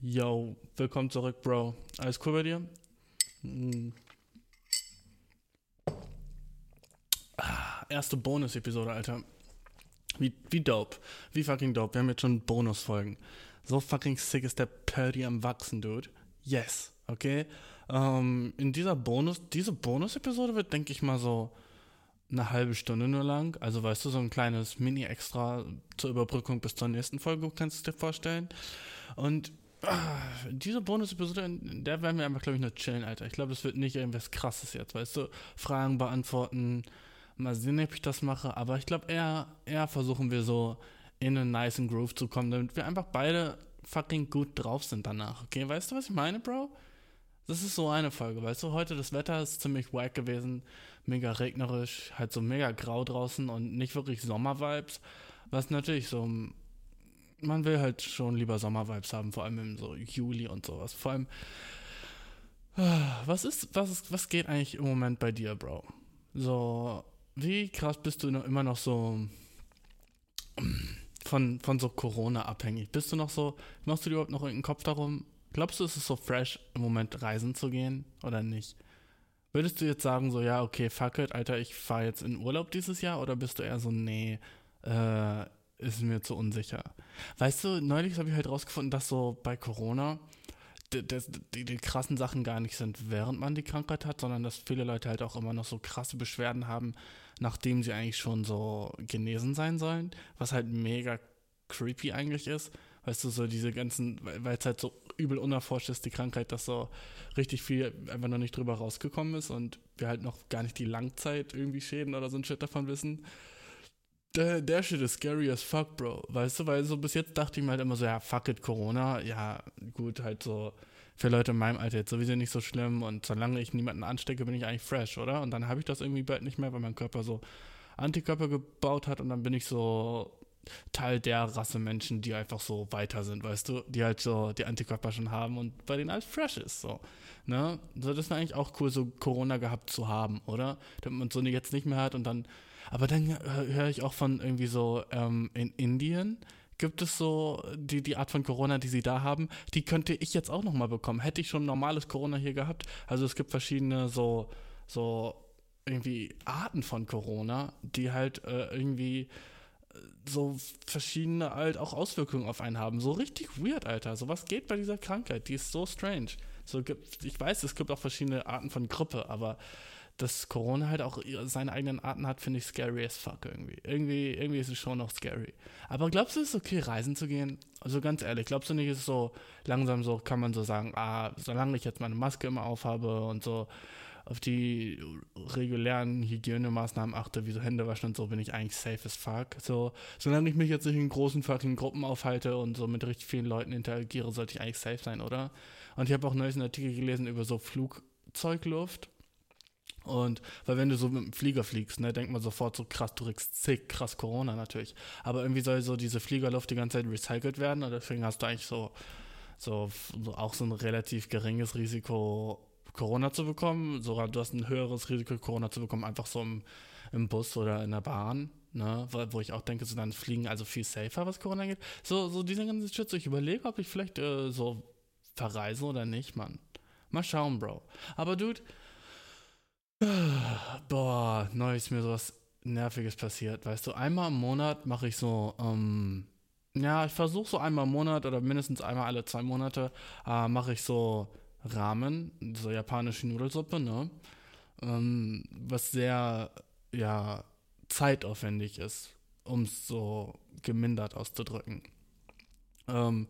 Yo, willkommen zurück, Bro. Alles cool bei dir? Hm. Ah, erste Bonus-Episode, Alter. Wie, wie dope. Wie fucking dope. Wir haben jetzt schon Bonusfolgen. So fucking sick ist der Purdy am Wachsen, Dude. Yes, okay? Ähm, in dieser Bonus, diese Bonus-Episode wird, denke ich mal, so eine halbe Stunde nur lang. Also, weißt du, so ein kleines Mini-Extra zur Überbrückung bis zur nächsten Folge, kannst du dir vorstellen. Und diese Bonus-Episode, der werden wir einfach, glaube ich, nur chillen, Alter. Ich glaube, es wird nicht irgendwas krasses jetzt, weißt du? Fragen beantworten. Mal sehen, ob ich das mache. Aber ich glaube, eher, eher versuchen wir so in einen nice Groove zu kommen, damit wir einfach beide fucking gut drauf sind danach. Okay, weißt du, was ich meine, Bro? Das ist so eine Folge, weißt du, heute das Wetter ist ziemlich wack gewesen, mega regnerisch, halt so mega grau draußen und nicht wirklich Sommervibes, was natürlich so, man will halt schon lieber Sommervibes haben, vor allem im so Juli und sowas, vor allem, was ist, was ist, was geht eigentlich im Moment bei dir, Bro? So, wie krass bist du noch immer noch so von, von so Corona abhängig? Bist du noch so, machst du dir überhaupt noch irgendeinen Kopf darum, Glaubst du, es ist so fresh, im Moment reisen zu gehen oder nicht? Würdest du jetzt sagen, so, ja, okay, fuck it, Alter, ich fahre jetzt in Urlaub dieses Jahr? Oder bist du eher so, nee, äh, ist mir zu unsicher? Weißt du, neulich habe ich halt rausgefunden, dass so bei Corona die, die, die, krassen Sachen gar nicht sind, während man die Krankheit hat, sondern dass viele Leute halt auch immer noch so krasse Beschwerden haben, nachdem sie eigentlich schon so genesen sein sollen, was halt mega creepy eigentlich ist. Weißt du, so diese ganzen, weil es halt so übel unerforscht ist, die Krankheit, dass so richtig viel einfach noch nicht drüber rausgekommen ist und wir halt noch gar nicht die Langzeit irgendwie Schäden oder so ein Shit davon wissen. Der, der Shit ist scary as fuck, Bro. Weißt du, weil so bis jetzt dachte ich mir halt immer so, ja, fuck it, Corona, ja, gut, halt so für Leute in meinem Alter jetzt sowieso nicht so schlimm und solange ich niemanden anstecke, bin ich eigentlich fresh, oder? Und dann habe ich das irgendwie bald nicht mehr, weil mein Körper so Antikörper gebaut hat und dann bin ich so Teil der Rasse Menschen, die einfach so weiter sind, weißt du, die halt so die Antikörper schon haben und bei denen alles fresh ist, so. Ne? So, das wäre eigentlich auch cool, so Corona gehabt zu haben, oder? Damit man so jetzt nicht mehr hat und dann, aber dann höre ich auch von irgendwie so, ähm, in Indien gibt es so die, die Art von Corona, die sie da haben, die könnte ich jetzt auch nochmal bekommen. Hätte ich schon normales Corona hier gehabt. Also es gibt verschiedene so, so irgendwie Arten von Corona, die halt äh, irgendwie so verschiedene halt auch Auswirkungen auf einen haben. So richtig weird, Alter. So was geht bei dieser Krankheit. Die ist so strange. So gibt, ich weiß, es gibt auch verschiedene Arten von Grippe, aber dass Corona halt auch seine eigenen Arten hat, finde ich scary as fuck irgendwie. Irgendwie, irgendwie ist es schon noch scary. Aber glaubst du, es ist okay, reisen zu gehen? Also ganz ehrlich, glaubst du nicht, ist es so langsam so, kann man so sagen, ah, solange ich jetzt meine Maske immer aufhabe und so, auf die regulären Hygienemaßnahmen achte, wie so Hände waschen und so, bin ich eigentlich safe as fuck. So, solange ich mich jetzt nicht in großen fucking Gruppen aufhalte und so mit richtig vielen Leuten interagiere, sollte ich eigentlich safe sein, oder? Und ich habe auch neulich einen Artikel gelesen über so Flugzeugluft. Und weil wenn du so mit dem Flieger fliegst, ne, denkt man sofort so krass, du kriegst zick, krass Corona natürlich. Aber irgendwie soll so diese Fliegerluft die ganze Zeit recycelt werden und deswegen hast du eigentlich so, so, so auch so ein relativ geringes Risiko, Corona zu bekommen. Sogar du hast ein höheres Risiko, Corona zu bekommen, einfach so im, im Bus oder in der Bahn. Ne, wo ich auch denke, so dann fliegen also viel safer, was Corona geht. So, so diese ganzen Shit, so ich überlege, ob ich vielleicht äh, so verreise oder nicht, Mann. Mal schauen, Bro. Aber Dude, boah, neu ist mir sowas Nerviges passiert, weißt du. Einmal im Monat mache ich so, ähm, ja, ich versuche so einmal im Monat oder mindestens einmal alle zwei Monate, äh, mache ich so Ramen, so japanische Nudelsuppe, ne? Ähm, was sehr, ja, zeitaufwendig ist, um es so gemindert auszudrücken. Ähm,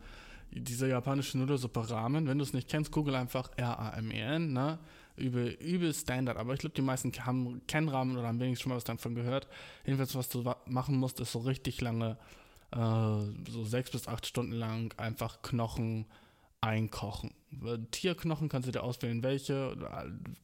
diese japanische Nudelsuppe Ramen, wenn du es nicht kennst, google einfach R-A-M-E-N, ne? Übel, übel Standard, aber ich glaube, die meisten haben, kennen Ramen oder haben wenigstens schon mal was davon gehört. Jedenfalls, was du machen musst, ist so richtig lange, äh, so sechs bis acht Stunden lang einfach Knochen einkochen. Tierknochen kannst du dir auswählen, welche.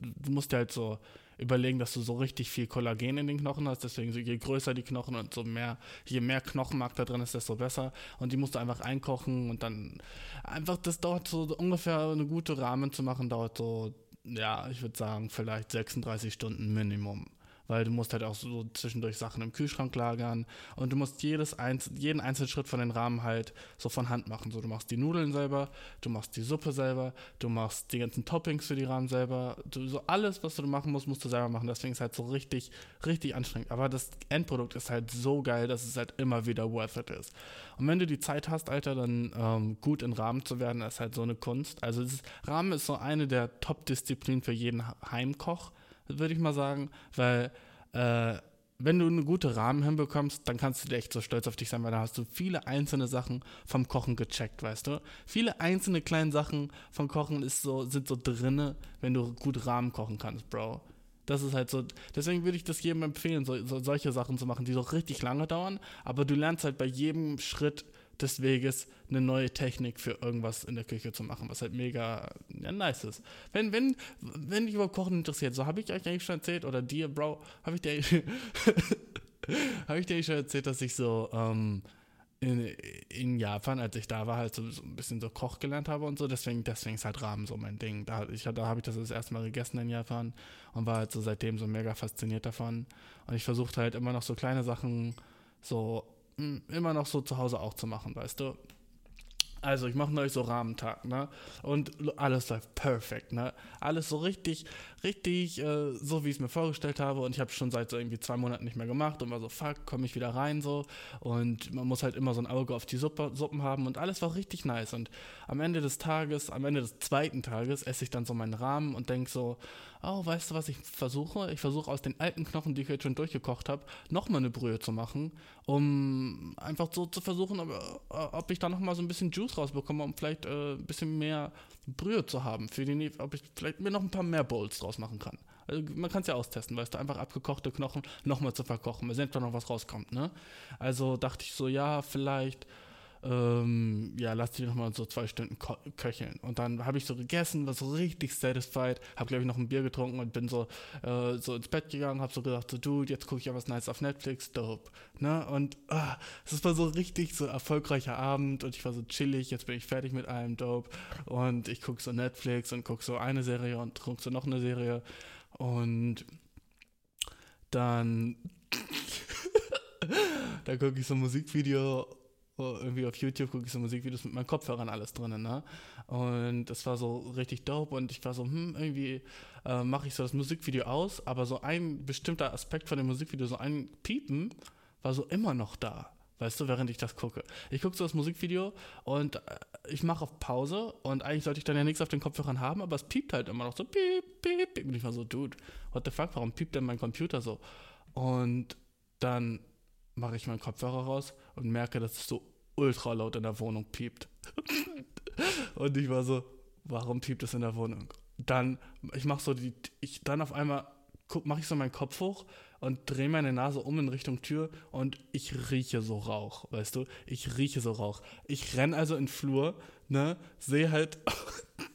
Du musst dir halt so überlegen, dass du so richtig viel Kollagen in den Knochen hast. Deswegen, je größer die Knochen und so mehr, je mehr Knochenmark da drin ist, desto besser. Und die musst du einfach einkochen und dann einfach, das dauert so ungefähr eine gute Rahmen zu machen, dauert so, ja, ich würde sagen, vielleicht 36 Stunden Minimum. Weil du musst halt auch so zwischendurch Sachen im Kühlschrank lagern und du musst jedes Einz jeden einzelnen Schritt von den Rahmen halt so von Hand machen. So, du machst die Nudeln selber, du machst die Suppe selber, du machst die ganzen Toppings für die Rahmen selber, du, so alles, was du machen musst, musst du selber machen. Deswegen ist halt so richtig, richtig anstrengend. Aber das Endprodukt ist halt so geil, dass es halt immer wieder worth it ist. Und wenn du die Zeit hast, Alter, dann ähm, gut in Rahmen zu werden, ist halt so eine Kunst. Also ist, Rahmen ist so eine der Top-Disziplinen für jeden Heimkoch würde ich mal sagen, weil äh, wenn du eine gute Rahmen hinbekommst, dann kannst du dir echt so stolz auf dich sein, weil da hast du viele einzelne Sachen vom Kochen gecheckt, weißt du? Viele einzelne kleine Sachen vom Kochen ist so, sind so drinne, wenn du gut Rahmen kochen kannst, Bro. Das ist halt so, deswegen würde ich das jedem empfehlen, so, so, solche Sachen zu machen, die so richtig lange dauern, aber du lernst halt bei jedem Schritt des Weges eine neue Technik für irgendwas in der Küche zu machen, was halt mega ja, nice ist. Wenn, wenn, wenn dich über Kochen interessiert, so habe ich euch eigentlich schon erzählt, oder dir, Bro, habe ich dir habe ich dir schon erzählt, dass ich so ähm, in, in, Japan, als ich da war, halt so, so, ein bisschen so Koch gelernt habe und so, deswegen, deswegen ist halt Rahmen so mein Ding. Da, da habe ich das das erste Mal gegessen in Japan und war halt so seitdem so mega fasziniert davon. Und ich versuchte halt immer noch so kleine Sachen so immer noch so zu Hause auch zu machen, weißt du? Also ich mache neulich so Rahmentag, ne? Und alles läuft perfekt, ne? Alles so richtig, richtig äh, so, wie ich es mir vorgestellt habe. Und ich habe schon seit so irgendwie zwei Monaten nicht mehr gemacht und war so, fuck, komme ich wieder rein so. Und man muss halt immer so ein Auge auf die Suppe, Suppen haben und alles war richtig nice. Und am Ende des Tages, am Ende des zweiten Tages esse ich dann so meinen Rahmen und denke so, oh, weißt du, was ich versuche? Ich versuche aus den alten Knochen, die ich jetzt schon durchgekocht habe, nochmal eine Brühe zu machen, um einfach so zu versuchen, ob, ob ich da nochmal so ein bisschen Juice rausbekomme, um vielleicht äh, ein bisschen mehr Brühe zu haben, für die, ob ich vielleicht mir noch ein paar mehr Bowls draus machen kann. Also man kann es ja austesten, weißt du, einfach abgekochte Knochen nochmal zu verkochen, bis endlich noch was rauskommt, ne? Also dachte ich so, ja, vielleicht ähm, ja, lass die nochmal so zwei Stunden köcheln. Und dann habe ich so gegessen, war so richtig satisfied, habe, glaube ich, noch ein Bier getrunken und bin so, äh, so ins Bett gegangen, habe so gedacht, so, Dude, jetzt gucke ich ja was Nice auf Netflix, dope. Ne? Und ah, es war so richtig so erfolgreicher Abend und ich war so chillig, jetzt bin ich fertig mit allem, dope. Und ich gucke so Netflix und gucke so eine Serie und gucke so noch eine Serie. Und dann da gucke ich so ein Musikvideo irgendwie auf YouTube gucke ich so Musikvideos mit meinen Kopfhörern alles drin, ne? Und das war so richtig dope und ich war so, hm, irgendwie äh, mache ich so das Musikvideo aus, aber so ein bestimmter Aspekt von dem Musikvideo, so ein Piepen, war so immer noch da. Weißt du, während ich das gucke. Ich gucke so das Musikvideo und äh, ich mache auf Pause und eigentlich sollte ich dann ja nichts auf den Kopfhörern haben, aber es piept halt immer noch so piep, piep, piep. Und ich war so, Dude, what the fuck, warum piept denn mein Computer so? Und dann mache ich meinen Kopfhörer raus und merke, dass es so ultra laut in der Wohnung piept. und ich war so, warum piept es in der Wohnung? Dann, ich mache so die, ich dann auf einmal mache ich so meinen Kopf hoch und drehe meine Nase um in Richtung Tür und ich rieche so Rauch, weißt du? Ich rieche so Rauch. Ich renn also in den Flur, ne, sehe halt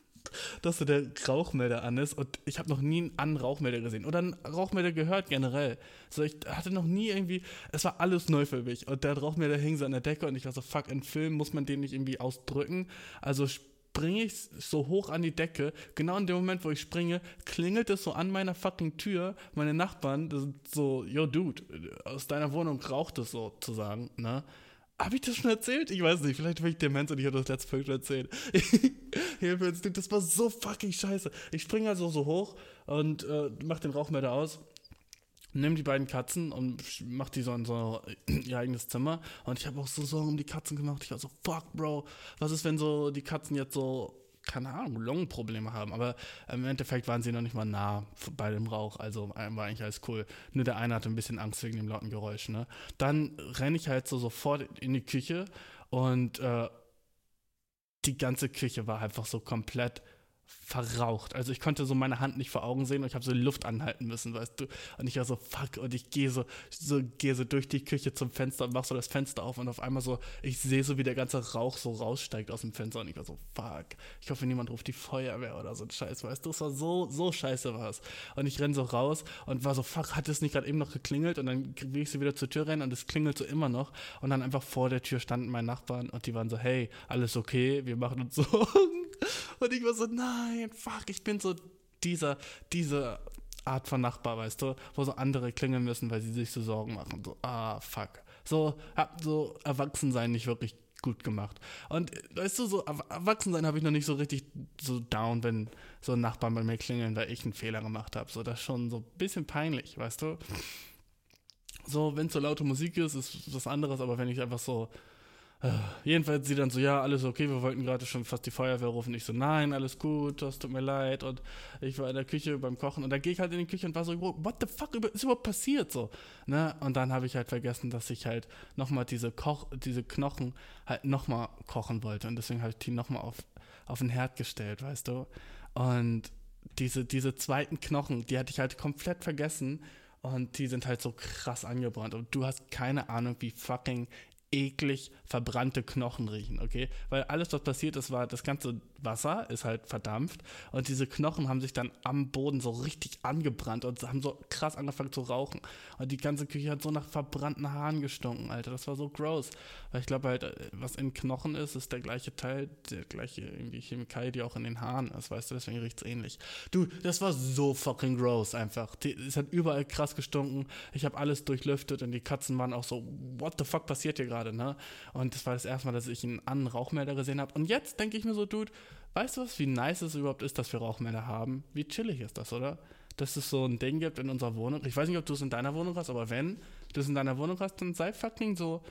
dass so der Rauchmelder an ist und ich habe noch nie einen an Rauchmelder gesehen oder einen Rauchmelder gehört generell. So, ich hatte noch nie irgendwie, es war alles neu für mich und der Rauchmelder hing so an der Decke und ich war so, fuck, in Film muss man den nicht irgendwie ausdrücken. Also springe ich so hoch an die Decke. Genau in dem Moment, wo ich springe, klingelt es so an meiner fucking Tür. Meine Nachbarn, sind so, yo, Dude, aus deiner Wohnung raucht es sozusagen, ne? Habe ich das schon erzählt? Ich weiß nicht, vielleicht bin ich Demenz und ich habe das letzte Folge schon erzählt. das war so fucking scheiße. Ich springe also so hoch und äh, mach den Rauchmelder aus, nimm die beiden Katzen und mach die so in so ihr eigenes Zimmer. Und ich habe auch so Sorgen um die Katzen gemacht. Ich war so, fuck, Bro, was ist, wenn so die Katzen jetzt so keine Ahnung, Lungenprobleme haben. Aber im Endeffekt waren sie noch nicht mal nah bei dem Rauch. Also war eigentlich alles cool. Nur der eine hatte ein bisschen Angst wegen dem lauten Geräusch. Ne? Dann renne ich halt so sofort in die Küche und äh, die ganze Küche war einfach so komplett verraucht. Also ich konnte so meine Hand nicht vor Augen sehen und ich habe so Luft anhalten müssen, weißt du. Und ich war so, fuck, und ich gehe so, so, gehe so durch die Küche zum Fenster und mach so das Fenster auf und auf einmal so, ich sehe so, wie der ganze Rauch so raussteigt aus dem Fenster und ich war so, fuck, ich hoffe, niemand ruft die Feuerwehr oder so ein Scheiß, weißt du. Es war so, so scheiße was. Und ich renn so raus und war so, fuck, hat es nicht gerade eben noch geklingelt? Und dann will ich so wieder zur Tür rennen und es klingelt so immer noch. Und dann einfach vor der Tür standen meine Nachbarn und die waren so, hey, alles okay, wir machen uns Sorgen. Und ich war so, nein, fuck, ich bin so dieser, dieser Art von Nachbar, weißt du, wo so andere klingeln müssen, weil sie sich so Sorgen machen. So, ah, fuck. So, hab so Erwachsensein nicht wirklich gut gemacht. Und weißt du, so Erwachsensein habe ich noch nicht so richtig so down, wenn so Nachbarn bei mir klingeln, weil ich einen Fehler gemacht habe. So, das ist schon so ein bisschen peinlich, weißt du. So, wenn es so laute Musik ist, ist was anderes, aber wenn ich einfach so jedenfalls sie dann so, ja, alles okay, wir wollten gerade schon fast die Feuerwehr rufen. Ich so, nein, alles gut, das tut mir leid. Und ich war in der Küche beim Kochen und dann gehe ich halt in die Küche und war so, what the fuck ist überhaupt passiert? So, ne? Und dann habe ich halt vergessen, dass ich halt nochmal diese diese Knochen halt nochmal kochen wollte. Und deswegen habe ich die nochmal auf, auf den Herd gestellt, weißt du? Und diese, diese zweiten Knochen, die hatte ich halt komplett vergessen. Und die sind halt so krass angebrannt. Und du hast keine Ahnung, wie fucking eklig verbrannte Knochen riechen, okay? Weil alles, was passiert ist, war, das ganze Wasser ist halt verdampft und diese Knochen haben sich dann am Boden so richtig angebrannt und haben so krass angefangen zu rauchen. Und die ganze Küche hat so nach verbrannten Haaren gestunken, Alter. Das war so gross. Weil ich glaube halt, äh, was in Knochen ist, ist der gleiche Teil, der gleiche irgendwie Chemikalie, die auch in den Haaren ist, weißt du? Deswegen riecht es ähnlich. Du, das war so fucking gross einfach. es hat überall krass gestunken. Ich habe alles durchlüftet und die Katzen waren auch so, what the fuck passiert hier gerade, ne? Und das war das erste Mal, dass ich einen anderen Rauchmelder gesehen habe. Und jetzt denke ich mir so, Dude, weißt du was, wie nice es überhaupt ist, dass wir Rauchmelder haben? Wie chillig ist das, oder? Dass es so ein Ding gibt in unserer Wohnung. Ich weiß nicht, ob du es in deiner Wohnung hast, aber wenn du es in deiner Wohnung hast, dann sei fucking so,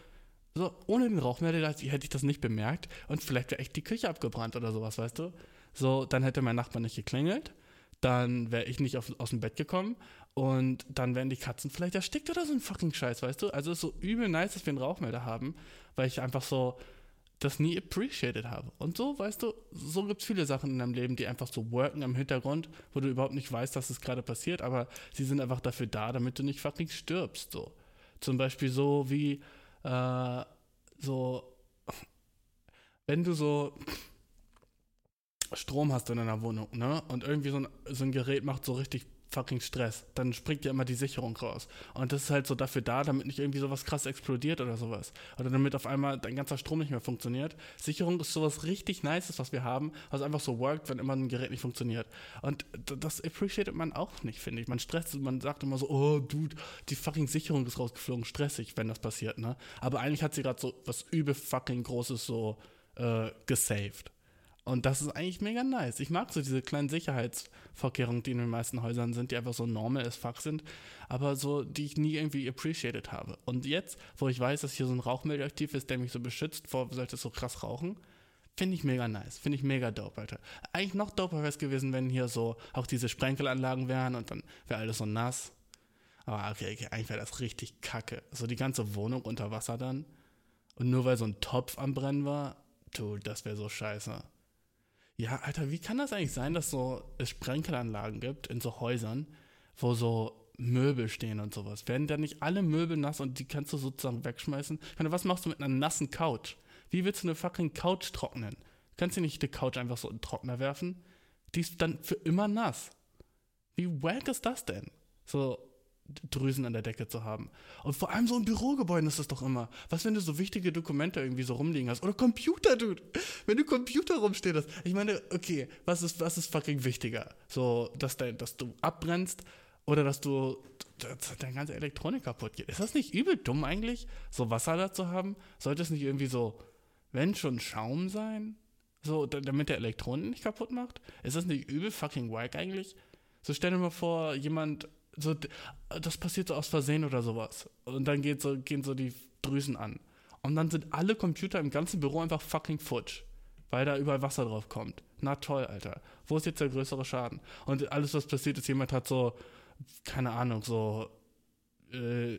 so ohne den Rauchmelder hätte ich das nicht bemerkt und vielleicht wäre echt die Küche abgebrannt oder sowas, weißt du? So, dann hätte mein Nachbar nicht geklingelt, dann wäre ich nicht auf, aus dem Bett gekommen und dann wären die Katzen vielleicht erstickt oder so ein fucking Scheiß, weißt du? Also es ist so übel nice, dass wir einen Rauchmelder haben, weil ich einfach so das nie appreciated habe. Und so, weißt du, so gibt es viele Sachen in deinem Leben, die einfach so worken im Hintergrund, wo du überhaupt nicht weißt, dass es gerade passiert, aber sie sind einfach dafür da, damit du nicht fucking stirbst, so. Zum Beispiel so wie, äh, so, wenn du so Strom hast in deiner Wohnung, ne, und irgendwie so ein, so ein Gerät macht so richtig fucking Stress. Dann springt ja immer die Sicherung raus. Und das ist halt so dafür da, damit nicht irgendwie sowas krass explodiert oder sowas. Oder damit auf einmal dein ganzer Strom nicht mehr funktioniert. Sicherung ist sowas richtig Nices, was wir haben, was einfach so workt, wenn immer ein Gerät nicht funktioniert. Und das appreciated man auch nicht, finde ich. Man stresst, man sagt immer so, oh, Dude, die fucking Sicherung ist rausgeflogen. Stressig, wenn das passiert, ne? Aber eigentlich hat sie gerade so was übel fucking Großes so äh, gesaved. Und das ist eigentlich mega nice. Ich mag so diese kleinen Sicherheitsvorkehrungen, die in den meisten Häusern sind, die einfach so normal as fuck sind, aber so, die ich nie irgendwie appreciated habe. Und jetzt, wo ich weiß, dass hier so ein Rauchmelder aktiv ist, der mich so beschützt vor, sollte so krass rauchen, finde ich mega nice. Finde ich mega dope, Alter. Eigentlich noch doper wäre es gewesen, wenn hier so auch diese Sprenkelanlagen wären und dann wäre alles so nass. Aber okay, okay eigentlich wäre das richtig kacke. So die ganze Wohnung unter Wasser dann. Und nur weil so ein Topf am Brennen war, du, das wäre so scheiße. Ja, Alter, wie kann das eigentlich sein, dass so es Sprenkelanlagen gibt in so Häusern, wo so Möbel stehen und sowas? Werden da nicht alle Möbel nass und die kannst du sozusagen wegschmeißen? Ich meine, was machst du mit einer nassen Couch? Wie willst du eine fucking Couch trocknen? Kannst du nicht die Couch einfach so in den Trockner werfen? Die ist dann für immer nass. Wie wack ist das denn? So, Drüsen an der Decke zu haben. Und vor allem so in Bürogebäuden ist das doch immer. Was, wenn du so wichtige Dokumente irgendwie so rumliegen hast? Oder Computer, dude. Wenn du Computer rumstehen hast. Ich meine, okay, was ist, was ist fucking wichtiger? So, dass, dein, dass du abbrennst oder dass du dass deine ganze Elektronik kaputt geht. Ist das nicht übel dumm eigentlich, so Wasser da zu haben? Sollte es nicht irgendwie so, wenn schon Schaum sein? So, damit der Elektronik nicht kaputt macht? Ist das nicht übel fucking wack eigentlich? So stell dir mal vor, jemand so, das passiert so aus Versehen oder sowas. Und dann geht so, gehen so die Drüsen an. Und dann sind alle Computer im ganzen Büro einfach fucking futsch. Weil da überall Wasser drauf kommt. Na toll, Alter. Wo ist jetzt der größere Schaden? Und alles, was passiert ist, jemand hat so, keine Ahnung, so äh,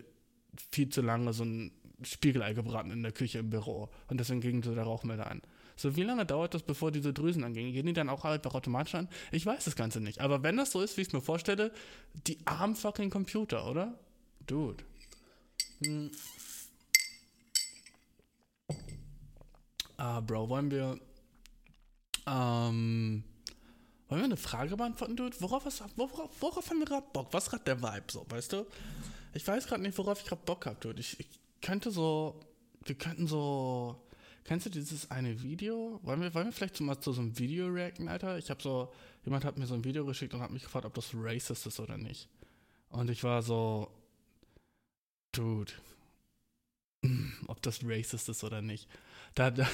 viel zu lange so ein Spiegelei gebraten in der Küche im Büro. Und deswegen ging so der Rauchmelder an. So, wie lange dauert das, bevor diese Drüsen angehen? Gehen die dann auch einfach automatisch an? Ich weiß das Ganze nicht. Aber wenn das so ist, wie ich es mir vorstelle, die armen fucking Computer, oder? Dude. Hm. Ah, Bro, wollen wir. Ähm. Wollen wir eine Frage beantworten, Dude? Worauf, was, worauf, worauf haben wir gerade Bock? Was ist gerade der Vibe so, weißt du? Ich weiß gerade nicht, worauf ich gerade Bock habe, Dude. Ich, ich könnte so. Wir könnten so kennst du dieses eine Video? Wollen wir, wollen wir vielleicht mal zu so einem Video reacten, Alter? Ich habe so, jemand hat mir so ein Video geschickt und hat mich gefragt, ob das racist ist oder nicht. Und ich war so, Dude, ob das racist ist oder nicht. Da, da,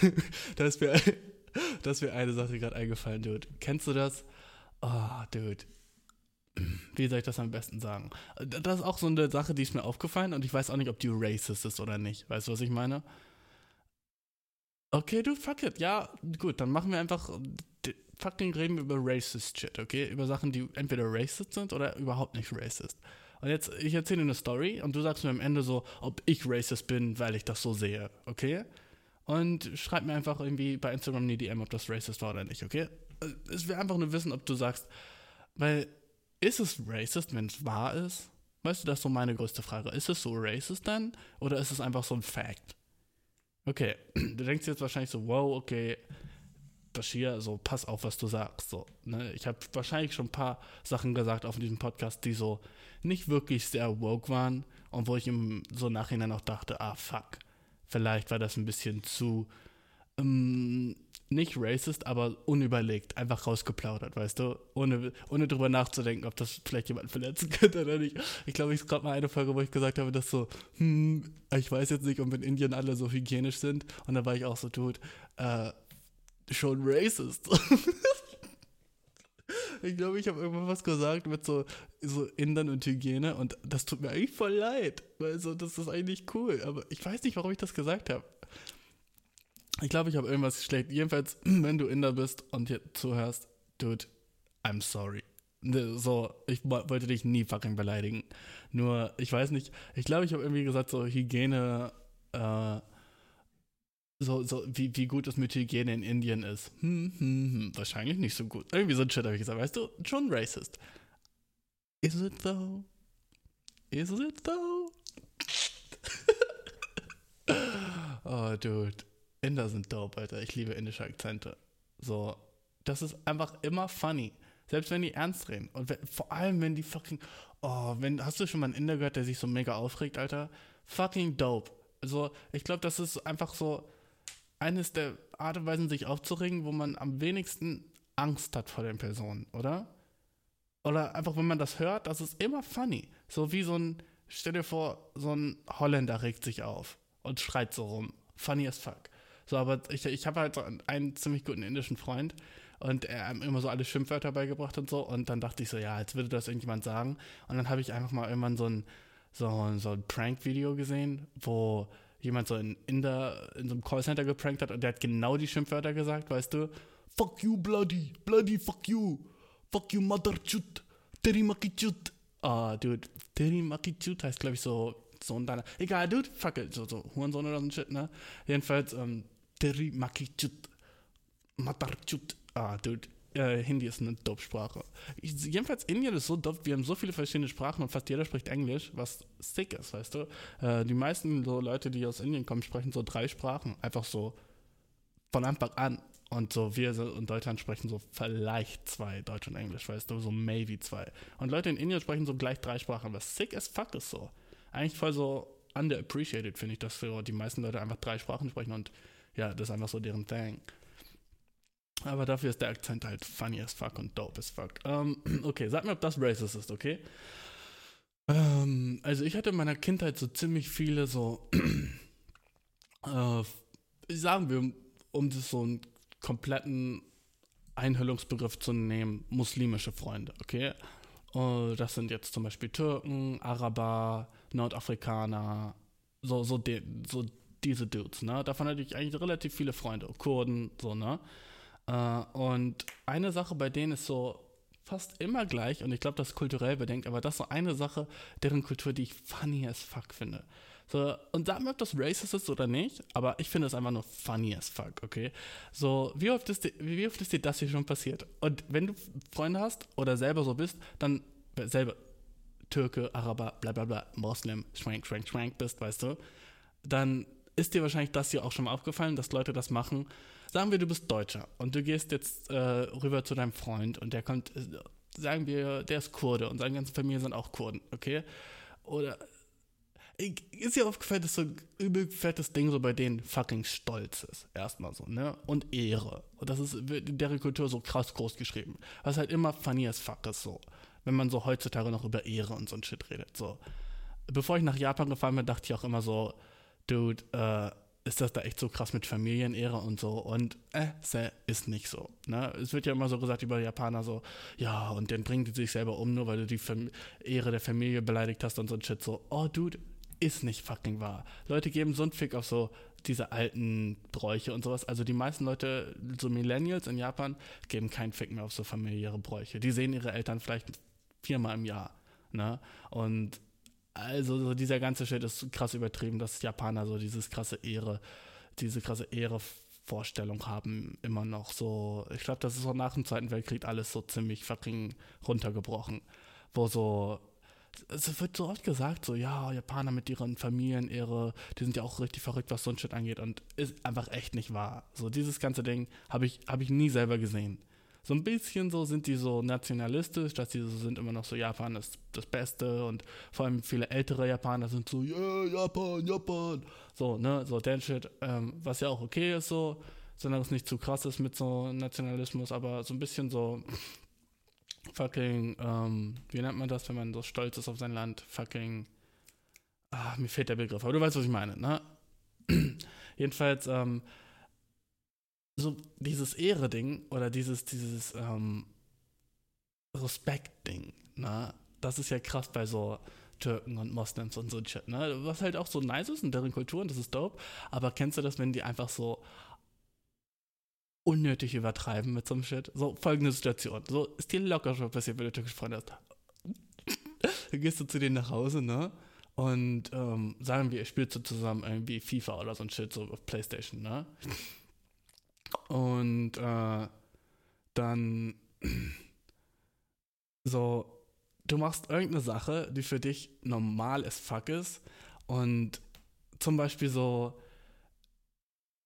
da ist mir, da ist mir eine Sache gerade eingefallen, Dude. Kennst du das? Oh, Dude. Wie soll ich das am besten sagen? Das ist auch so eine Sache, die ist mir aufgefallen und ich weiß auch nicht, ob die racist ist oder nicht. Weißt du, was ich meine? Okay, du, fuck it. Ja, gut, dann machen wir einfach. Fucking reden wir über racist Shit, okay? Über Sachen, die entweder racist sind oder überhaupt nicht racist. Und jetzt, ich erzähle dir eine Story und du sagst mir am Ende so, ob ich racist bin, weil ich das so sehe, okay? Und schreib mir einfach irgendwie bei Instagram eine DM, ob das racist war oder nicht, okay? Es wäre einfach nur wissen, ob du sagst, weil ist es racist, wenn es wahr ist? Weißt du, das ist so meine größte Frage. Ist es so racist dann? Oder ist es einfach so ein Fact? Okay, du denkst jetzt wahrscheinlich so, wow, okay, Bashir, so pass auf, was du sagst. So, ne? Ich habe wahrscheinlich schon ein paar Sachen gesagt auf diesem Podcast, die so nicht wirklich sehr woke waren und wo ich im so Nachhinein auch dachte, ah fuck, vielleicht war das ein bisschen zu ähm, nicht racist, aber unüberlegt, einfach rausgeplaudert, weißt du? Ohne, ohne drüber nachzudenken, ob das vielleicht jemand verletzen könnte oder nicht. Ich glaube, ich gerade mal eine Folge, wo ich gesagt habe, dass so, hm, ich weiß jetzt nicht, ob in Indien alle so hygienisch sind. Und da war ich auch so, dude, äh, schon racist. ich glaube, ich habe irgendwann was gesagt mit so, so Indern und Hygiene und das tut mir eigentlich voll leid, weil so, das ist eigentlich cool, aber ich weiß nicht, warum ich das gesagt habe. Ich glaube, ich habe irgendwas schlecht. Jedenfalls, wenn du Inder bist und hier zuhörst, dude, I'm sorry. Ne, so, ich wollte dich nie fucking beleidigen. Nur, ich weiß nicht, ich glaube, ich habe irgendwie gesagt, so Hygiene, äh, so, so, wie, wie gut es mit Hygiene in Indien ist. Hm, hm, hm, wahrscheinlich nicht so gut. Irgendwie so ein Shit habe ich gesagt, weißt du, schon racist. Is it though? Is it though? oh, dude. Inder sind dope, Alter. Ich liebe indische Akzente. So, das ist einfach immer funny. Selbst wenn die ernst reden. Und vor allem, wenn die fucking. Oh, wenn, hast du schon mal einen Inder gehört, der sich so mega aufregt, Alter? Fucking dope. Also, ich glaube, das ist einfach so eines der Art und Weisen, sich aufzuregen, wo man am wenigsten Angst hat vor den Personen, oder? Oder einfach, wenn man das hört, das ist immer funny. So wie so ein, stell dir vor, so ein Holländer regt sich auf und schreit so rum. Funny as fuck. So, aber ich, ich habe halt einen ziemlich guten indischen Freund und er hat immer so alle Schimpfwörter beigebracht und so. Und dann dachte ich so, ja, jetzt würde das irgendjemand sagen. Und dann habe ich einfach mal irgendwann so ein, so, so ein Prank-Video gesehen, wo jemand so in, in, der, in so einem Callcenter geprankt hat und der hat genau die Schimpfwörter gesagt, weißt du? Fuck you, bloody, bloody fuck you, fuck you, mother chut, terimaki chut. Ah, oh, dude, terimaki chut heißt, glaube ich, so Sohn deiner. Egal, dude, fuck it, so, so Hurensohn oder so ein Shit, ne? Jedenfalls, ähm, Terimakichut, Matarchut. Ah, dude. Äh, Hindi ist eine Dope-Sprache. Jedenfalls Indien ist so dope, wir haben so viele verschiedene Sprachen und fast jeder spricht Englisch, was sick ist, weißt du. Äh, die meisten so Leute, die aus Indien kommen, sprechen so drei Sprachen. Einfach so von Anfang an. Und so wir in Deutschland sprechen so vielleicht zwei, Deutsch und Englisch, weißt du, so maybe zwei. Und Leute in Indien sprechen so gleich drei Sprachen, was sick as fuck ist so. Eigentlich voll so underappreciated, finde ich, dass so die meisten Leute einfach drei Sprachen sprechen und ja, das ist einfach so deren Thing. Aber dafür ist der Akzent halt funny as fuck und dope as fuck. Ähm, okay, sag mir, ob das racist ist, okay? Ähm, also ich hatte in meiner Kindheit so ziemlich viele so, äh, sagen wir, um das so einen kompletten Einhüllungsbegriff zu nehmen, muslimische Freunde, okay? Uh, das sind jetzt zum Beispiel Türken, Araber, Nordafrikaner, so, so, de, so diese Dudes, ne? Davon hatte ich eigentlich relativ viele Freunde, Kurden, so, ne? Uh, und eine Sache bei denen ist so fast immer gleich, und ich glaube, das ist kulturell bedenkt, aber das ist so eine Sache, deren Kultur, die ich funny as fuck finde. So, und sag mir, ob das racist ist oder nicht, aber ich finde es einfach nur funny as fuck, okay? So, wie oft, ist dir, wie oft ist dir das hier schon passiert? Und wenn du Freunde hast oder selber so bist, dann selber Türke, Araber, bla bla bla, Moslem, schwank, schwank, schwank bist, weißt du, dann ist dir wahrscheinlich das hier auch schon mal aufgefallen, dass Leute das machen. Sagen wir, du bist Deutscher und du gehst jetzt äh, rüber zu deinem Freund und der kommt, äh, sagen wir, der ist Kurde und seine ganze Familie sind auch Kurden, okay? Oder ist dir aufgefallen, dass so ein übel fettes Ding so bei denen fucking Stolz ist. Erstmal so, ne? Und Ehre. Und das ist in deren Kultur so krass groß geschrieben. Was halt immer funny as fuck ist so. Wenn man so heutzutage noch über Ehre und so ein Shit redet. So. Bevor ich nach Japan gefahren bin, dachte ich auch immer so, Dude, äh, ist das da echt so krass mit Familienehre und so. Und äh, ist nicht so. Ne? Es wird ja immer so gesagt über Japaner so, ja, und dann bringen die sich selber um, nur weil du die Fam Ehre der Familie beleidigt hast und so ein Shit. So, oh, Dude, ist nicht fucking wahr. Leute geben so einen Fick auf so diese alten Bräuche und sowas. Also die meisten Leute, so Millennials in Japan, geben keinen Fick mehr auf so familiäre Bräuche. Die sehen ihre Eltern vielleicht viermal im Jahr. Ne? Und also so dieser ganze Shit ist krass übertrieben, dass Japaner so dieses krasse Ehre, diese krasse Ehre-Vorstellung haben, immer noch so. Ich glaube, das ist auch nach dem Zweiten Weltkrieg alles so ziemlich fucking runtergebrochen. Wo so es wird so oft gesagt, so, ja, Japaner mit ihren Familienehre, die sind ja auch richtig verrückt, was so ein Shit angeht und ist einfach echt nicht wahr. So, dieses ganze Ding habe ich, hab ich nie selber gesehen. So ein bisschen so sind die so nationalistisch, dass die so sind immer noch so, Japan ist das Beste und vor allem viele ältere Japaner sind so, yeah, Japan, Japan. So, ne, so der Shit, ähm, was ja auch okay ist so, sondern es nicht zu krass ist mit so Nationalismus, aber so ein bisschen so, fucking, ähm, wie nennt man das, wenn man so stolz ist auf sein Land? Fucking, ah, mir fehlt der Begriff, aber du weißt, was ich meine, ne? Jedenfalls, ähm, so dieses Ehre-Ding oder dieses, dieses, ähm, Respekt-Ding, ne? Das ist ja krass bei so Türken und Moslems und so Shit, ne? Was halt auch so nice ist in deren Kulturen, das ist dope. Aber kennst du das, wenn die einfach so unnötig übertreiben mit so einem Shit. So, folgende Situation. So, ist dir locker schon passiert, wenn du türkisch Freunde hast. Dann gehst du zu denen nach Hause, ne? Und ähm, sagen wir, ihr spielt so zusammen irgendwie FIFA oder so ein Shit, so auf Playstation, ne? Und äh, dann so, du machst irgendeine Sache, die für dich normal as fuck ist und zum Beispiel so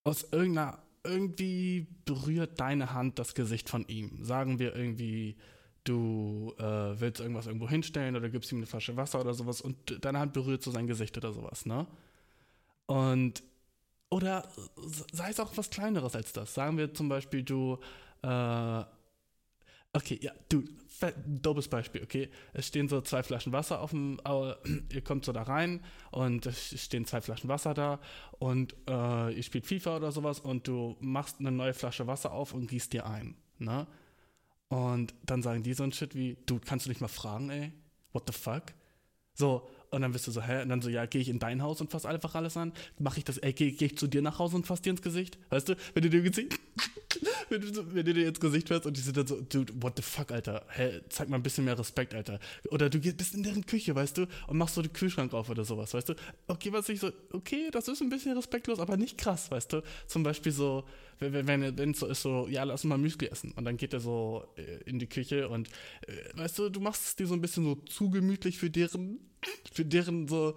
aus irgendeiner irgendwie berührt deine Hand das Gesicht von ihm. Sagen wir irgendwie, du äh, willst irgendwas irgendwo hinstellen oder gibst ihm eine Flasche Wasser oder sowas und deine Hand berührt so sein Gesicht oder sowas, ne? Und oder sei es auch was Kleineres als das. Sagen wir zum Beispiel, du äh, Okay, ja, du, dobes Beispiel, okay. Es stehen so zwei Flaschen Wasser auf dem, äh, ihr kommt so da rein und es stehen zwei Flaschen Wasser da und äh, ihr spielt FIFA oder sowas und du machst eine neue Flasche Wasser auf und gießt dir ein, ne? Und dann sagen die so ein Shit wie, du, kannst du nicht mal fragen, ey? What the fuck? So, und dann bist du so, hä? Und dann so, ja, gehe ich in dein Haus und fass einfach alles an? Mache ich das, ey, gehe geh ich zu dir nach Hause und fass dir ins Gesicht? Weißt du, wenn du dir wenn, du, wenn du dir ins Gesicht fährst und die sind dann so, dude, what the fuck, Alter? Hä, zeig mal ein bisschen mehr Respekt, Alter. Oder du bist in deren Küche, weißt du, und machst so den Kühlschrank auf oder sowas, weißt du? Okay, was ich so, okay, das ist ein bisschen respektlos, aber nicht krass, weißt du? Zum Beispiel so, wenn, wenn, wenn so ist, so, ja, lass mal Müsli essen. Und dann geht er so äh, in die Küche und, äh, weißt du, du machst es dir so ein bisschen so zu gemütlich für deren, für deren so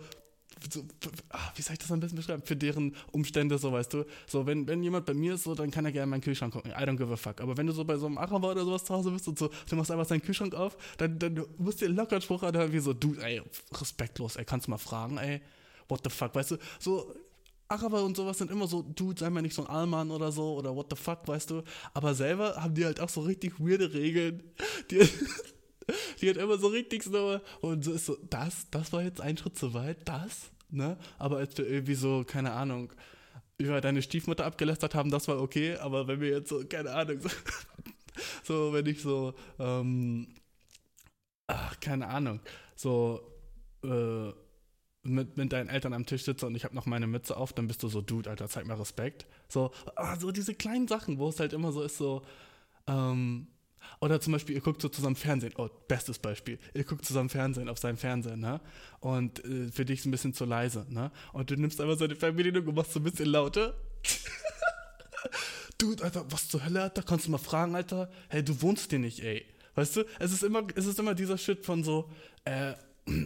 so, ah, wie soll ich das am besten beschreiben? Für deren Umstände, so weißt du. So, wenn, wenn jemand bei mir ist, so, dann kann er gerne in meinen Kühlschrank gucken. I don't give a fuck. Aber wenn du so bei so einem Araber oder sowas zu Hause bist und so, du machst einfach seinen Kühlschrank auf, dann, dann musst du dir locker einen Spruch anhören, wie so, du, ey, respektlos, ey, kannst du mal fragen, ey, what the fuck, weißt du, so, Araber und sowas sind immer so, du, sei mal nicht so ein Allmann oder so oder what the fuck, weißt du. Aber selber haben die halt auch so richtig weirde Regeln. Die, die hat immer so richtig so, und so ist so, das, das war jetzt ein Schritt zu weit, das, ne? Aber als wir irgendwie so, keine Ahnung, über deine Stiefmutter abgelästert haben, das war okay, aber wenn wir jetzt so, keine Ahnung, so, so wenn ich so, ähm, ach, keine Ahnung, so, äh, mit, mit deinen Eltern am Tisch sitze und ich habe noch meine Mütze auf, dann bist du so, Dude, Alter, zeig mal Respekt. So, ah, so diese kleinen Sachen, wo es halt immer so ist, so, ähm, oder zum Beispiel, ihr guckt so zusammen Fernsehen. Oh, bestes Beispiel. Ihr guckt zusammen Fernsehen auf seinem Fernsehen, ne? Und äh, für dich ist ein bisschen zu leise, ne? Und du nimmst einfach seine Fernbedienung und machst so ein bisschen lauter. Dude, Alter, was zur Hölle, Alter? Kannst du mal fragen, Alter? Hey, du wohnst hier nicht, ey. Weißt du? Es ist immer, es ist immer dieser Shit von so, äh,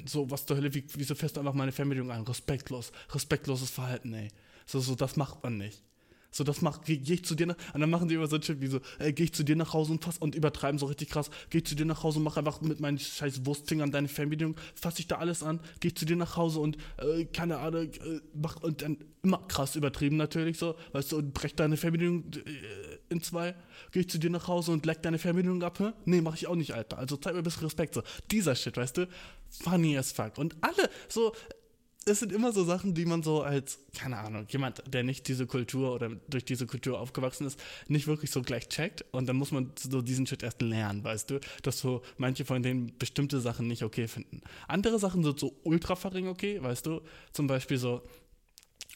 so, was zur Hölle, wie, wieso fährst du einfach meine Fernbedienung an? Respektlos, respektloses Verhalten, ey. So, so, das macht man nicht. So, das macht, gehe geh ich zu dir nach, und dann machen die immer so Shit wie so, äh, gehe ich zu dir nach Hause und fass, und übertreiben so richtig krass, gehe ich zu dir nach Hause und mach einfach mit meinen scheiß Wurstfingern deine Fernbedienung, fasse ich da alles an, gehe ich zu dir nach Hause und, äh, keine Ahnung, äh, mach, und dann immer krass übertrieben natürlich so, weißt du, und brech deine Fernbedienung äh, in zwei, gehe ich zu dir nach Hause und leck deine Fernbedienung ab, hä? Nee, mach ich auch nicht, Alter. Also zeig mir ein bisschen Respekt, so. Dieser Shit, weißt du? Funny as fuck. Und alle, so, es sind immer so Sachen, die man so als, keine Ahnung, jemand, der nicht diese Kultur oder durch diese Kultur aufgewachsen ist, nicht wirklich so gleich checkt. Und dann muss man so diesen Shit erst lernen, weißt du, dass so manche von denen bestimmte Sachen nicht okay finden. Andere Sachen sind so ultra fucking okay, weißt du, zum Beispiel so,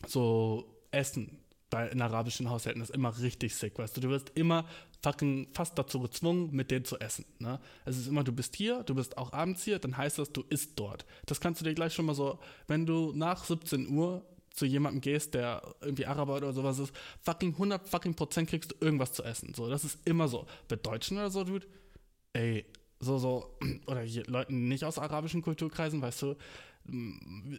so Essen bei in arabischen Haushalten ist immer richtig sick, weißt du, du wirst immer fucking fast dazu gezwungen, mit denen zu essen. Ne? Es ist immer, du bist hier, du bist auch abends hier, dann heißt das, du isst dort. Das kannst du dir gleich schon mal so, wenn du nach 17 Uhr zu jemandem gehst, der irgendwie Araber oder sowas ist, fucking 100 fucking Prozent kriegst du irgendwas zu essen. So, das ist immer so. Bei Deutschen oder so, Dude, ey, so, so, oder hier, Leuten nicht aus arabischen Kulturkreisen, weißt du,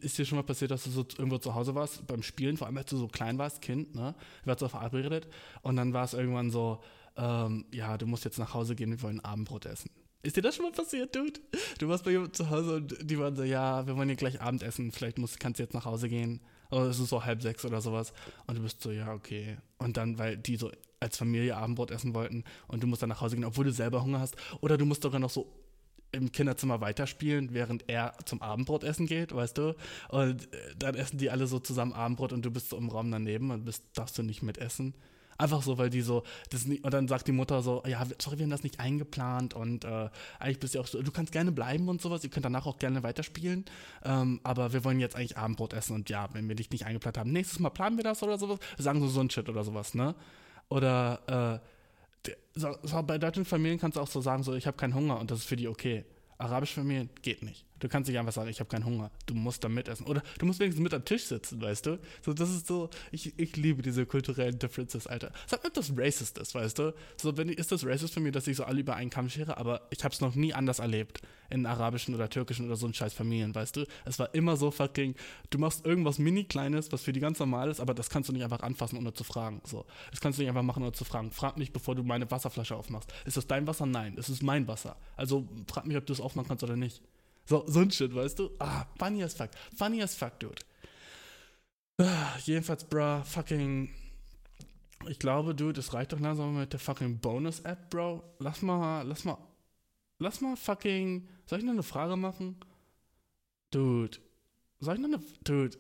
ist dir schon mal passiert, dass du so irgendwo zu Hause warst beim Spielen, vor allem als du so klein warst, Kind, ne? Wir waren so verabredet und dann war es irgendwann so, ähm, ja, du musst jetzt nach Hause gehen, wir wollen Abendbrot essen. Ist dir das schon mal passiert, Dude? Du warst bei jemandem zu Hause und die waren so, ja, wir wollen hier gleich Abend essen, vielleicht musst, kannst du jetzt nach Hause gehen. Oder es ist so halb sechs oder sowas. Und du bist so, ja, okay. Und dann, weil die so als Familie Abendbrot essen wollten und du musst dann nach Hause gehen, obwohl du selber Hunger hast. Oder du musst sogar noch so im Kinderzimmer weiterspielen, während er zum Abendbrot essen geht, weißt du? Und äh, dann essen die alle so zusammen Abendbrot und du bist so im Raum daneben und bist, darfst du nicht mitessen. Einfach so, weil die so, das nicht, und dann sagt die Mutter so, ja, sorry, wir haben das nicht eingeplant und äh, eigentlich bist du auch so, du kannst gerne bleiben und sowas, ihr könnt danach auch gerne weiterspielen, ähm, aber wir wollen jetzt eigentlich Abendbrot essen und ja, wenn wir dich nicht eingeplant haben, nächstes Mal planen wir das oder sowas, sagen so so ein Shit oder sowas, ne? Oder, äh, so, so, bei deutschen Familien kannst du auch so sagen, so, ich habe keinen Hunger und das ist für die okay. Arabische Familien geht nicht. Du kannst nicht einfach sagen, ich habe keinen Hunger. Du musst da mitessen. Oder du musst wenigstens mit am Tisch sitzen, weißt du? So, das ist so, ich, ich liebe diese kulturellen Differences, Alter. Sag mir, ob das racist ist, weißt du? So, wenn, ist das racist für mich, dass ich so alle über einen Kamm schere? Aber ich habe es noch nie anders erlebt. In arabischen oder türkischen oder so ein scheiß Familien, weißt du? Es war immer so fucking, du machst irgendwas mini-kleines, was für die ganz normal ist, aber das kannst du nicht einfach anfassen, ohne zu fragen. So, das kannst du nicht einfach machen, ohne zu fragen. Frag nicht, bevor du meine Wasserflasche aufmachst. Ist das dein Wasser? Nein. Es ist mein Wasser. Also frag mich, ob du es aufmachen kannst oder nicht. So, so ein Shit, weißt du? Ah, funny as fuck. Funny as fuck, dude. Ah, jedenfalls, bro, fucking. Ich glaube, dude, es reicht doch langsam mit der fucking Bonus-App, bro. Lass mal, lass mal, lass mal fucking. Soll ich noch eine Frage machen? Dude. Soll ich noch eine. Dude.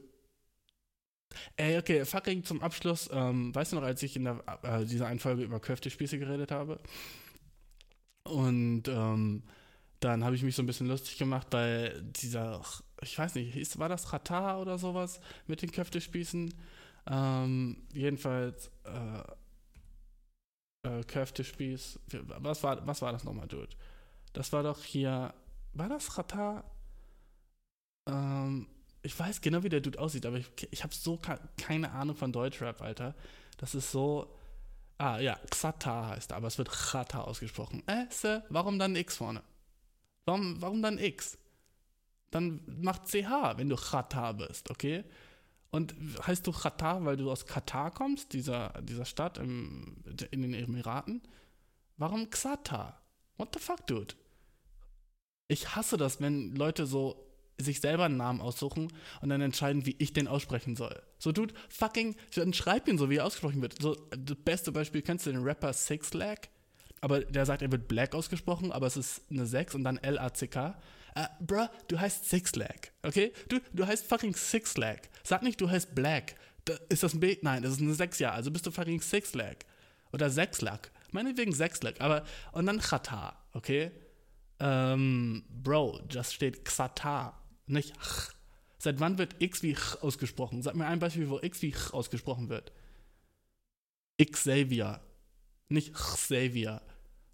Ey, okay, fucking zum Abschluss. Ähm, weißt du noch, als ich in der, äh, dieser einen Folge über Köftespieße geredet habe? Und, ähm, dann habe ich mich so ein bisschen lustig gemacht bei dieser, ich weiß nicht, war das Ratar oder sowas mit den Köftespießen? Ähm, jedenfalls, äh, äh, Köftespieß, was war, was war das nochmal, Dude? Das war doch hier, war das Ratar? Ähm, ich weiß genau, wie der Dude aussieht, aber ich, ich habe so keine Ahnung von Deutschrap, Alter. Das ist so, ah ja, Xatar heißt er, aber es wird Chata ausgesprochen. Äh, warum dann X vorne? Warum, warum dann X? Dann mach CH, wenn du Chata bist, okay? Und heißt du Chata, weil du aus Katar kommst, dieser, dieser Stadt im, in den Emiraten? Warum Xata? What the fuck, dude? Ich hasse das, wenn Leute so sich selber einen Namen aussuchen und dann entscheiden, wie ich den aussprechen soll. So, dude, fucking, dann schreib ihn so, wie er ausgesprochen wird. So, das beste Beispiel, kennst du den Rapper Six Lag? Aber der sagt, er wird Black ausgesprochen, aber es ist eine 6 und dann L-A-C-K. Uh, bruh, du heißt Six Lag, okay? Du, du heißt fucking Six Lag. Sag nicht, du heißt Black. Da, ist das ein B? Nein, das ist eine 6 ja, also bist du fucking Six Lag. Oder Sechs Lag. Meinetwegen Sechs Lag, aber, und dann Chata, okay? Ähm, Bro, das steht Xata, nicht Ch. Seit wann wird X wie Ch ausgesprochen? Sag mir ein Beispiel, wo X wie Ch ausgesprochen wird. Xavier, nicht Xavier.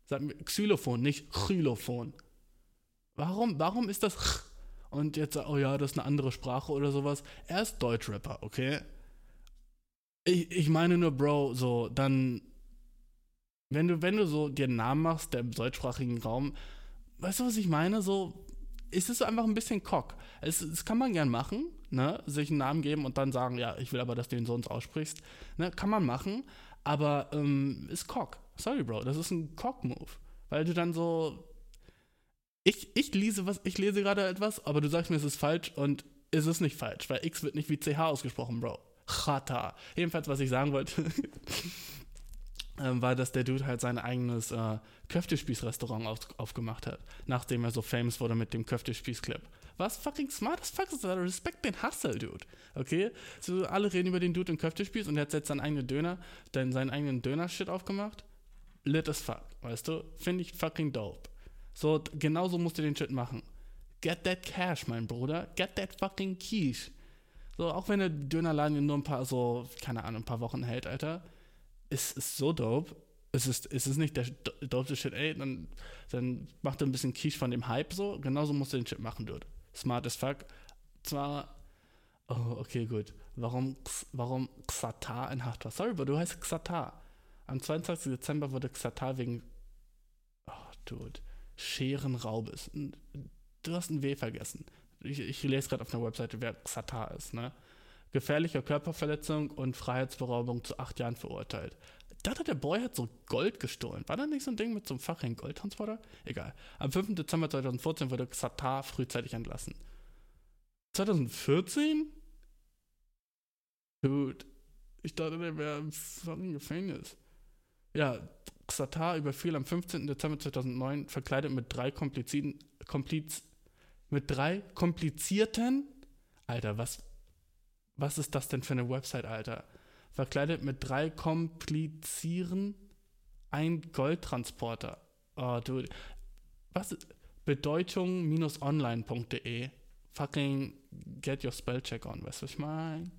Sag mir Xylophon, nicht Xylophon. Warum, warum ist das Ch? Und jetzt, oh ja, das ist eine andere Sprache oder sowas. Er ist Deutschrapper, okay? Ich, ich meine nur, Bro, so, dann, wenn du, wenn du so dir einen Namen machst, der im deutschsprachigen Raum, weißt du, was ich meine? So, ist es einfach ein bisschen Cock. Es, das kann man gern machen, ne, sich einen Namen geben und dann sagen, ja, ich will aber, dass du den so uns aussprichst. Ne, kann man machen, aber ähm, ist Cock. Sorry, Bro, das ist ein Cock-Move. Weil du dann so. Ich, ich lese was, ich lese gerade etwas, aber du sagst mir, es ist falsch und es ist nicht falsch, weil X wird nicht wie CH ausgesprochen, Bro. Chata. Jedenfalls, was ich sagen wollte, ähm, war, dass der Dude halt sein eigenes äh, Köftespieß-Restaurant auf, aufgemacht hat, nachdem er so famous wurde mit dem Köftespieß-Clip. Was fucking smart as fuck ist das? Respekt den Hustle, Dude. Okay? So, alle reden über den Dude im Köftespieß und er hat jetzt seinen eigenen Döner, dann seinen eigenen Döner-Shit aufgemacht. Lit as fuck, weißt du? Finde ich fucking dope. So, genauso musst du den Shit machen. Get that cash, mein Bruder. Get that fucking quiche. So, auch wenn der Dönerladen nur ein paar, so, keine Ahnung, ein paar Wochen hält, Alter, ist, ist so dope. Es ist, es ist nicht der dopeste Shit, ey, dann, dann macht er ein bisschen Quiche von dem Hype so. Genauso musst du den Shit machen, Dude. Smart as fuck. Zwar, oh, okay, gut. Warum, warum Xatar in Haft war? Sorry, aber du heißt Xatar. Am 22. Dezember wurde Xatar wegen, oh, Dude, Scherenraubes. Du hast ein W vergessen ich, ich lese gerade auf der Webseite, wer Xatar ist, ne? Gefährlicher Körperverletzung und Freiheitsberaubung zu acht Jahren verurteilt. Da hat der Boy hat so Gold gestohlen. War da nicht so ein Ding mit so einem Fachring Goldtransporter? Egal. Am 5. Dezember 2014 wurde Xatar frühzeitig entlassen. 2014? Dude, ich dachte, der wäre im fucking Gefängnis. Ja, Xatar überfiel am 15. Dezember 2009 verkleidet mit drei komplizierten, kompliz, mit drei komplizierten. Alter, was, was ist das denn für eine Website, Alter? Verkleidet mit drei komplizieren ein Goldtransporter. Oh, du. Was? Bedeutung-online.de. Fucking get your spell check on, weißt du, was ich meine?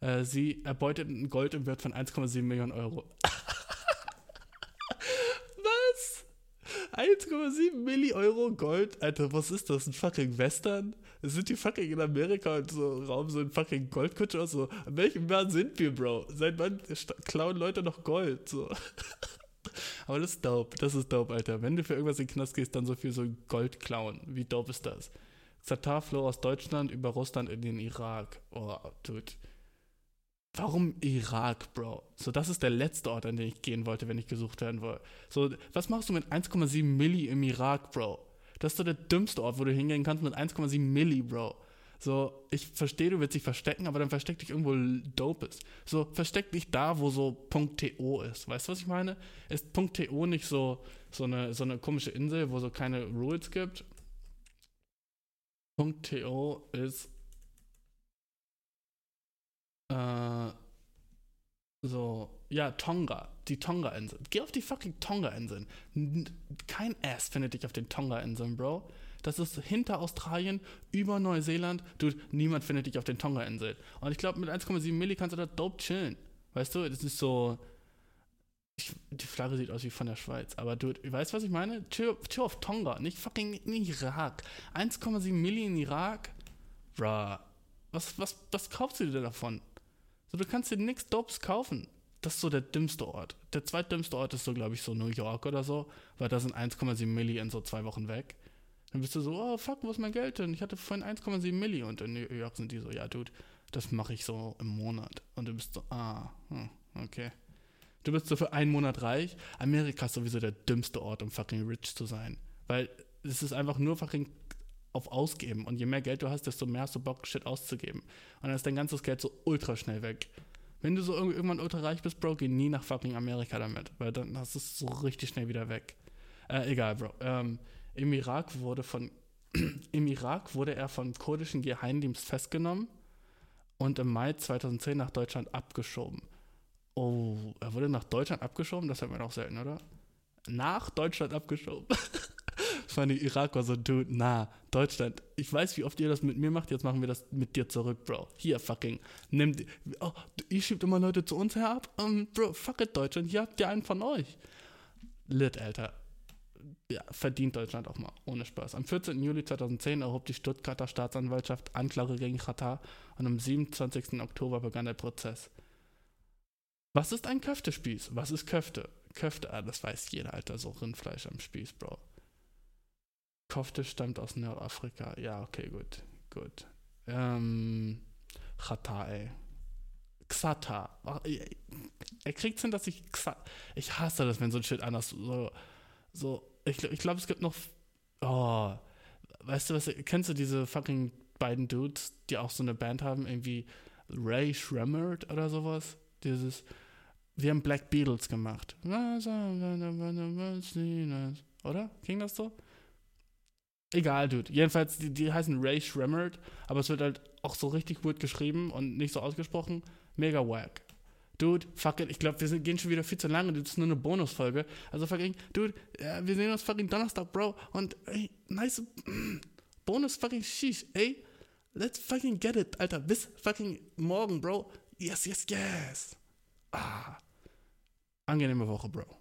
Äh, sie erbeuteten Gold im Wert von 1,7 Millionen Euro. 1,7 Milli Euro Gold. Alter, was ist das? Ein fucking Western? Sind die fucking in Amerika und so Raum so ein fucking Goldkutscher? So, an welchem Jahr sind wir, Bro? Seit wann klauen Leute noch Gold? So. Aber das ist dope. Das ist dope, Alter. Wenn du für irgendwas in den Knast gehst, dann so viel so Gold klauen. Wie dope ist das? Zatar floh aus Deutschland über Russland in den Irak. Oh, dude. Warum Irak, Bro? So, das ist der letzte Ort, an den ich gehen wollte, wenn ich gesucht werden wollte. So, was machst du mit 1,7 Milli im Irak, Bro? Das ist so der dümmste Ort, wo du hingehen kannst mit 1,7 Milli, Bro. So, ich verstehe, du willst dich verstecken, aber dann versteck dich irgendwo Dopes. So, versteck dich da, wo so .to ist. Weißt du, was ich meine? Ist .to nicht so, so, eine, so eine komische Insel, wo so keine Rules gibt? .to ist äh, so, ja, Tonga, die Tonga-Inseln. Geh auf die fucking Tonga-Inseln. Kein Ass findet dich auf den Tonga-Inseln, Bro. Das ist hinter Australien, über Neuseeland. Du, niemand findet dich auf den Tonga-Inseln. Und ich glaube, mit 1,7 Milli kannst du da dope chillen. Weißt du, das ist so. Ich, die Flagge sieht aus wie von der Schweiz, aber du, weißt was ich meine? Chill, chill auf Tonga, nicht fucking in Irak. 1,7 Milli in Irak? Bruh. Was, was, was kaufst du dir davon? So, du kannst dir nichts Dopes kaufen. Das ist so der dümmste Ort. Der zweitdümmste Ort ist so, glaube ich, so New York oder so, weil da sind 1,7 Milli in so zwei Wochen weg. Dann bist du so, oh fuck, wo ist mein Geld denn? Ich hatte vorhin 1,7 Milli und in New York sind die so, ja, Dude, das mache ich so im Monat. Und du bist so, ah, hm, okay. Du bist so für einen Monat reich. Amerika ist sowieso der dümmste Ort, um fucking rich zu sein. Weil es ist einfach nur fucking auf Ausgeben. Und je mehr Geld du hast, desto mehr hast du Bock, Shit auszugeben. Und dann ist dein ganzes Geld so ultra schnell weg. Wenn du so irgendwann ultra reich bist, Bro, geh nie nach fucking Amerika damit. Weil dann hast du es so richtig schnell wieder weg. Äh, egal, Bro. Ähm, Im Irak wurde von im Irak wurde er vom kurdischen Geheimdienst festgenommen und im Mai 2010 nach Deutschland abgeschoben. Oh, er wurde nach Deutschland abgeschoben? Das hat man auch selten, oder? Nach Deutschland abgeschoben. Funny, Irak war so, dude, na, Deutschland, ich weiß, wie oft ihr das mit mir macht, jetzt machen wir das mit dir zurück, Bro. Hier, fucking, nimm, oh, ihr schiebt immer Leute zu uns herab? Um, Bro, fuck it, Deutschland, hier habt ihr einen von euch. Lit, Alter. Ja, verdient Deutschland auch mal, ohne Spaß. Am 14. Juli 2010 erhob die Stuttgarter Staatsanwaltschaft Anklage gegen Katar und am 27. Oktober begann der Prozess. Was ist ein Köftespieß? Was ist Köfte? Köfte, ah, das weiß jeder, Alter, so Rindfleisch am Spieß, Bro. Kofte stammt aus Nordafrika. Ja, okay, gut. Gut. Ähm, Chata, ey. Xata. Er kriegt's hin, dass ich Xata. Ich hasse das, wenn so ein Shit anders so. so ich ich glaube, es gibt noch. Oh. Weißt du was? Kennst du diese fucking beiden Dudes, die auch so eine Band haben? Irgendwie Ray Shremmerd oder sowas? Dieses. Wir haben Black Beatles gemacht. Oder? Ging das so? Egal, Dude. Jedenfalls, die, die heißen Ray Shremmerd, aber es wird halt auch so richtig gut geschrieben und nicht so ausgesprochen. Mega wack. Dude, fuck it, ich glaube, wir sind, gehen schon wieder viel zu lange. Das ist nur eine Bonusfolge. Also fucking, dude, wir sehen uns fucking Donnerstag, Bro. Und ey, nice Bonus fucking sheesh, ey. Let's fucking get it, Alter. Bis fucking morgen, Bro. Yes, yes, yes. Ah. Angenehme Woche, Bro.